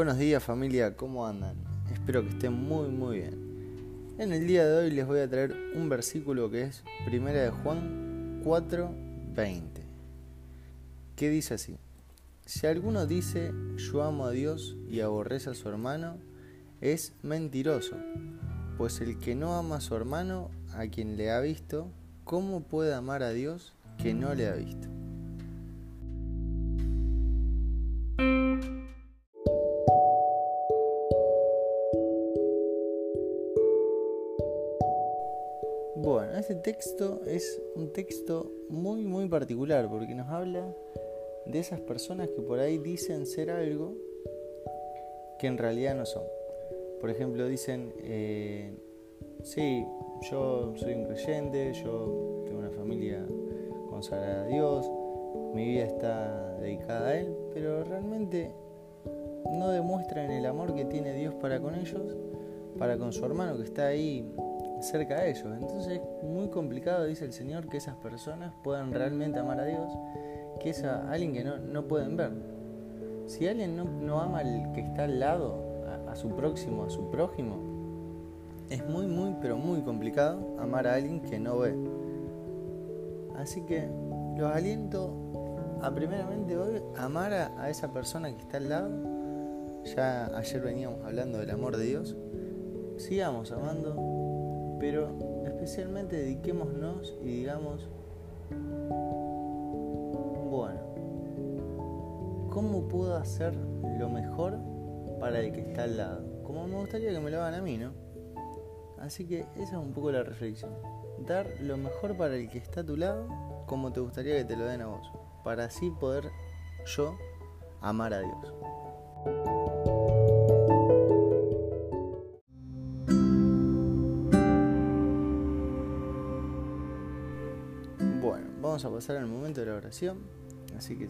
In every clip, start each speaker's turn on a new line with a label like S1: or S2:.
S1: Buenos días familia, ¿cómo andan? Espero que estén muy muy bien. En el día de hoy les voy a traer un versículo que es Primera de Juan 4:20, que dice así: Si alguno dice yo amo a Dios y aborrece a su hermano, es mentiroso, pues el que no ama a su hermano, a quien le ha visto, ¿cómo puede amar a Dios que no le ha visto? Bueno, este texto es un texto muy muy particular porque nos habla de esas personas que por ahí dicen ser algo que en realidad no son. Por ejemplo, dicen, eh, sí, yo soy un creyente, yo tengo una familia consagrada a Dios, mi vida está dedicada a Él, pero realmente no demuestran el amor que tiene Dios para con ellos, para con su hermano que está ahí cerca de ellos. Entonces es muy complicado, dice el Señor, que esas personas puedan realmente amar a Dios, que es a alguien que no, no pueden ver. Si alguien no, no, ama al que está al lado, a, a su próximo, a su prójimo, es muy, muy, pero muy complicado amar a alguien que no ve. Así que los aliento a primeramente hoy amar a, a esa persona que está al lado. Ya ayer veníamos hablando del amor de Dios. Sigamos amando, pero especialmente dediquémonos y digamos, bueno, ¿cómo puedo hacer lo mejor para el que está al lado? Como me gustaría que me lo hagan a mí, ¿no? Así que esa es un poco la reflexión. Dar lo mejor para el que está a tu lado, como te gustaría que te lo den a vos, para así poder yo amar a Dios. Bueno, vamos a pasar al momento de la oración, así que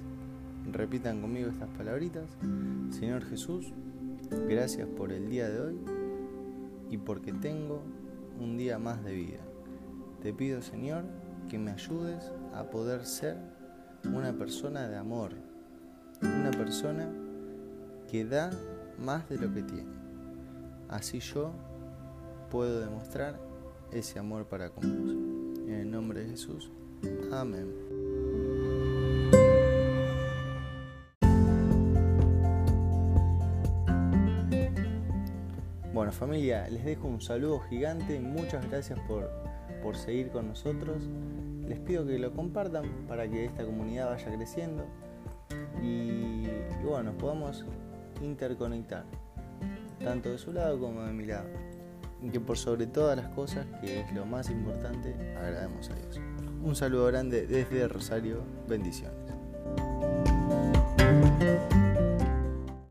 S1: repitan conmigo estas palabritas. Señor Jesús, gracias por el día de hoy y porque tengo un día más de vida. Te pido, Señor, que me ayudes a poder ser una persona de amor, una persona que da más de lo que tiene. Así yo puedo demostrar ese amor para con vos. En el nombre de Jesús. Amén. Bueno familia, les dejo un saludo gigante, muchas gracias por, por seguir con nosotros. Les pido que lo compartan para que esta comunidad vaya creciendo y, y bueno, nos podamos interconectar, tanto de su lado como de mi lado. Que por sobre todas las cosas, que es lo más importante, agrademos a Dios. Un saludo grande desde Rosario, bendiciones.